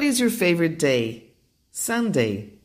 What is your favorite day? Sunday.